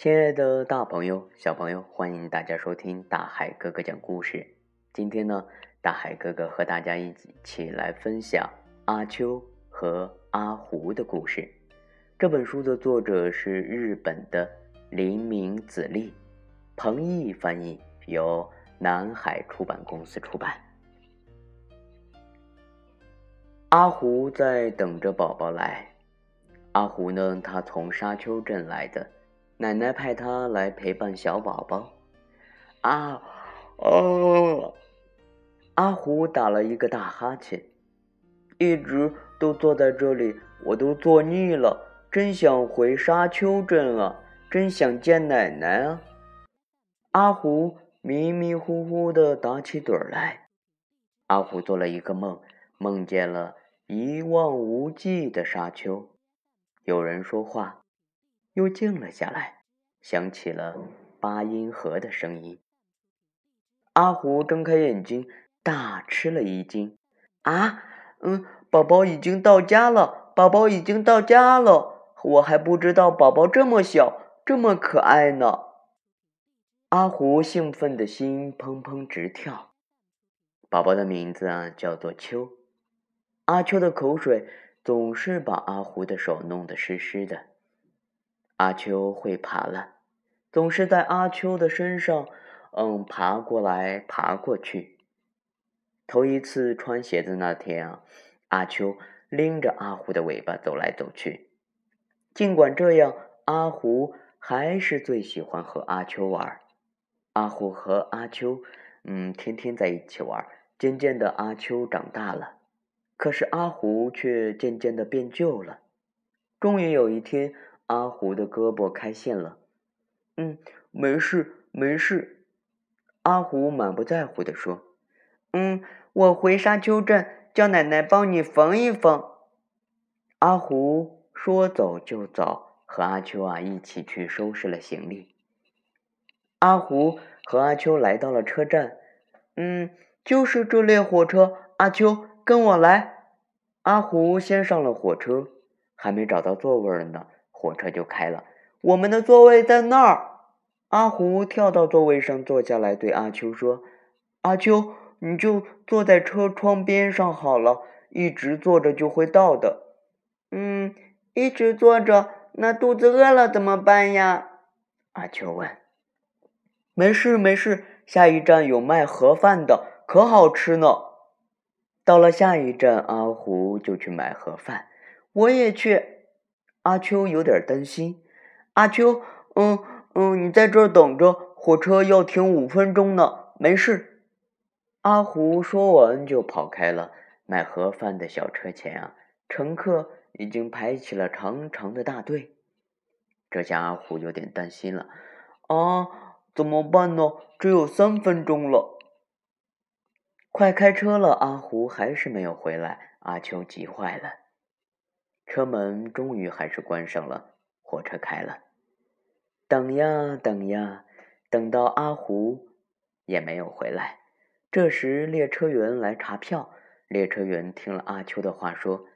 亲爱的大朋友、小朋友，欢迎大家收听大海哥哥讲故事。今天呢，大海哥哥和大家一起来分享阿秋和阿胡的故事。这本书的作者是日本的林明子立，彭毅翻译，由南海出版公司出版。阿胡在等着宝宝来。阿胡呢，他从沙丘镇来的。奶奶派他来陪伴小宝宝。啊，哦！阿虎打了一个大哈欠，一直都坐在这里，我都坐腻了，真想回沙丘镇啊！真想见奶奶啊！阿虎迷迷糊糊的打起盹来。阿虎做了一个梦，梦见了一望无际的沙丘，有人说话。又静了下来，响起了八音盒的声音。阿虎睁开眼睛，大吃了一惊：“啊，嗯，宝宝已经到家了！宝宝已经到家了！我还不知道宝宝这么小，这么可爱呢！”阿虎兴奋的心砰砰直跳。宝宝的名字啊，叫做秋。阿秋的口水总是把阿虎的手弄得湿湿的。阿秋会爬了，总是在阿秋的身上，嗯，爬过来爬过去。头一次穿鞋子那天啊，阿秋拎着阿虎的尾巴走来走去。尽管这样，阿虎还是最喜欢和阿秋玩。阿虎和阿秋，嗯，天天在一起玩。渐渐的，阿秋长大了，可是阿虎却渐渐的变旧了。终于有一天。阿虎的胳膊开线了，嗯，没事没事。阿虎满不在乎地说：“嗯，我回沙丘镇，叫奶奶帮你缝一缝。”阿虎说走就走，和阿秋啊一起去收拾了行李。阿虎和阿秋来到了车站，嗯，就是这列火车。阿秋，跟我来。阿虎先上了火车，还没找到座位呢。火车就开了，我们的座位在那儿。阿胡跳到座位上坐下来，对阿秋说：“阿秋，你就坐在车窗边上好了，一直坐着就会到的。”“嗯，一直坐着，那肚子饿了怎么办呀？”阿秋问。“没事没事，下一站有卖盒饭的，可好吃呢。”到了下一站，阿胡就去买盒饭。我也去。阿秋有点担心。阿秋，嗯嗯，你在这等着，火车要停五分钟呢。没事。阿虎说完就跑开了。买盒饭的小车前啊，乘客已经排起了长长的大队。这下阿虎有点担心了。啊，怎么办呢？只有三分钟了。快开车了！阿虎还是没有回来。阿秋急坏了。车门终于还是关上了，火车开了。等呀等呀，等到阿胡也没有回来。这时列车员来查票，列车员听了阿秋的话，说：“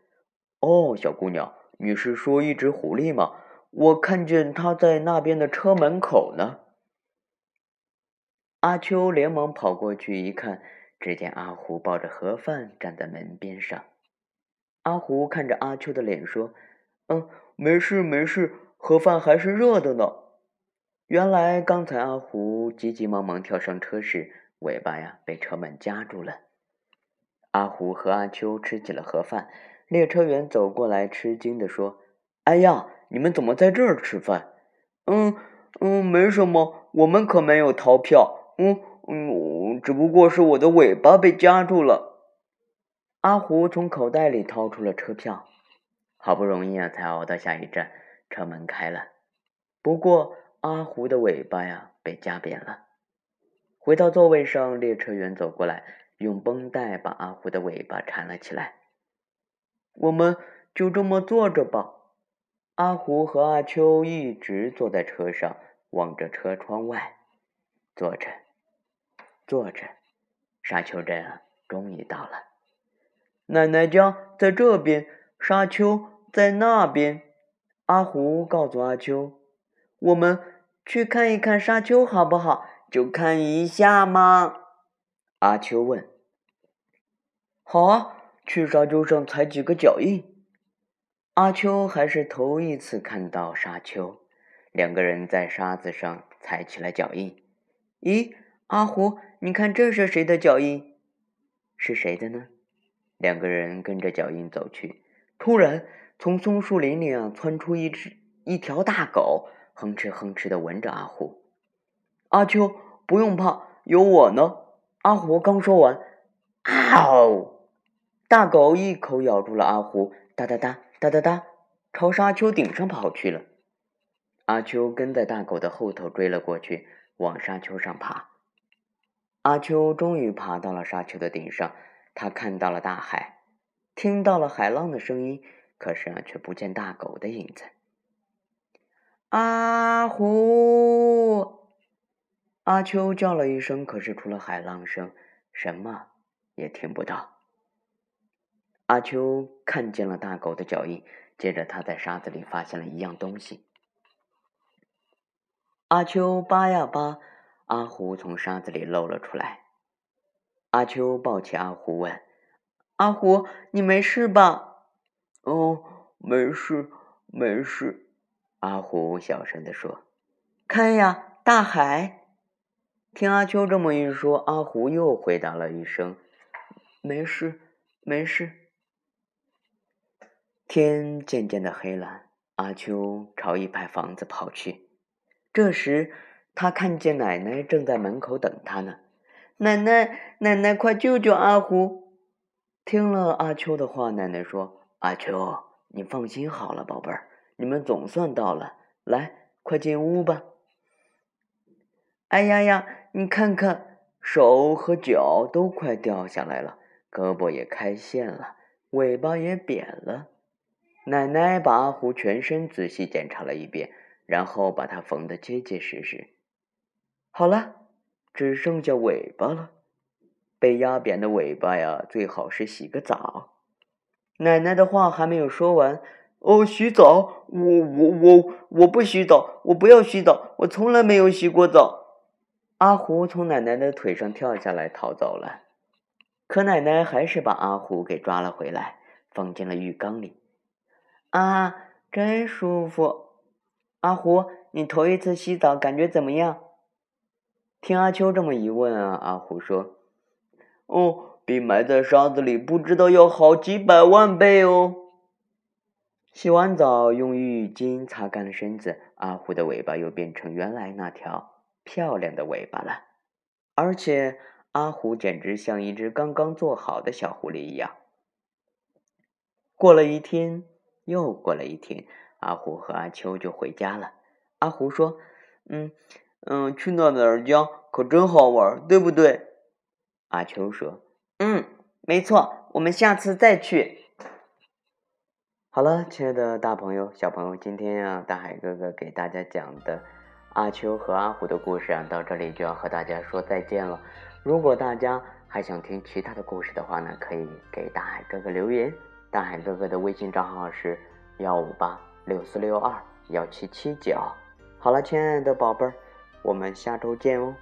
哦，小姑娘，你是说一只狐狸吗？我看见它在那边的车门口呢。”阿秋连忙跑过去一看，只见阿胡抱着盒饭站在门边上。阿胡看着阿秋的脸说：“嗯，没事没事，盒饭还是热的呢。”原来刚才阿胡急急忙忙跳上车时，尾巴呀被车门夹住了。阿胡和阿秋吃起了盒饭，列车员走过来，吃惊的说：“哎呀，你们怎么在这儿吃饭？”“嗯嗯，没什么，我们可没有逃票。嗯嗯，只不过是我的尾巴被夹住了。”阿胡从口袋里掏出了车票，好不容易啊，才熬到下一站，车门开了。不过阿胡的尾巴呀被夹扁了。回到座位上，列车员走过来，用绷带把阿胡的尾巴缠了起来。我们就这么坐着吧。阿胡和阿秋一直坐在车上，望着车窗外，坐着，坐着，沙丘镇啊，终于到了。奶奶家在这边，沙丘在那边。阿胡告诉阿秋：“我们去看一看沙丘好不好？就看一下嘛。阿秋问。好啊，去沙丘上踩几个脚印。阿秋还是头一次看到沙丘，两个人在沙子上踩起了脚印。咦，阿胡，你看这是谁的脚印？是谁的呢？两个人跟着脚印走去，突然从松树林里啊窜出一只一条大狗，哼哧哼哧的闻着阿虎。阿秋，不用怕，有我呢。阿虎刚说完，嗷！大狗一口咬住了阿虎，哒哒哒哒哒哒，朝沙丘顶上跑去了。阿秋跟在大狗的后头追了过去，往沙丘上爬。阿秋终于爬到了沙丘的顶上，他看到了大海，听到了海浪的声音，可是啊，却不见大狗的影子。阿胡，阿秋叫了一声，可是除了海浪声，什么也听不到。阿秋看见了大狗的脚印，接着他在沙子里发现了一样东西。阿秋扒呀扒，阿胡从沙子里露了出来。阿秋抱起阿虎问：“阿虎，你没事吧？”“哦，没事，没事。”阿虎小声地说。“看呀，大海！”听阿秋这么一说，阿虎又回答了一声：“没事，没事。”天渐渐的黑了，阿秋朝一排房子跑去。这时，他看见奶奶正在门口等他呢。奶奶，奶奶，快救救阿虎！听了阿秋的话，奶奶说：“阿秋，你放心好了，宝贝儿，你们总算到了。来，快进屋吧。”哎呀呀，你看看，手和脚都快掉下来了，胳膊也开线了，尾巴也扁了。奶奶把阿虎全身仔细检查了一遍，然后把它缝得结结实实。好了，只剩下尾巴了。被压扁的尾巴呀，最好是洗个澡。奶奶的话还没有说完，哦，洗澡？我我我我不洗澡，我不要洗澡，我从来没有洗过澡。阿虎从奶奶的腿上跳下来逃走了，可奶奶还是把阿虎给抓了回来，放进了浴缸里。啊，真舒服！阿虎，你头一次洗澡感觉怎么样？听阿秋这么一问啊，阿虎说：“哦，比埋在沙子里不知道要好几百万倍哦。”洗完澡，用浴巾擦干了身子，阿虎的尾巴又变成原来那条漂亮的尾巴了，而且阿虎简直像一只刚刚做好的小狐狸一样。过了一天。又过了一天，阿虎和阿秋就回家了。阿虎说：“嗯嗯，去那哪儿家可真好玩，对不对？”阿秋说：“嗯，没错，我们下次再去。”好了，亲爱的大朋友、小朋友，今天啊，大海哥哥给大家讲的阿秋和阿虎的故事啊，到这里就要和大家说再见了。如果大家还想听其他的故事的话呢，可以给大海哥哥留言。大海哥哥的微信账号是幺五八六四六二幺七七九。好了，亲爱的宝贝儿，我们下周见哦。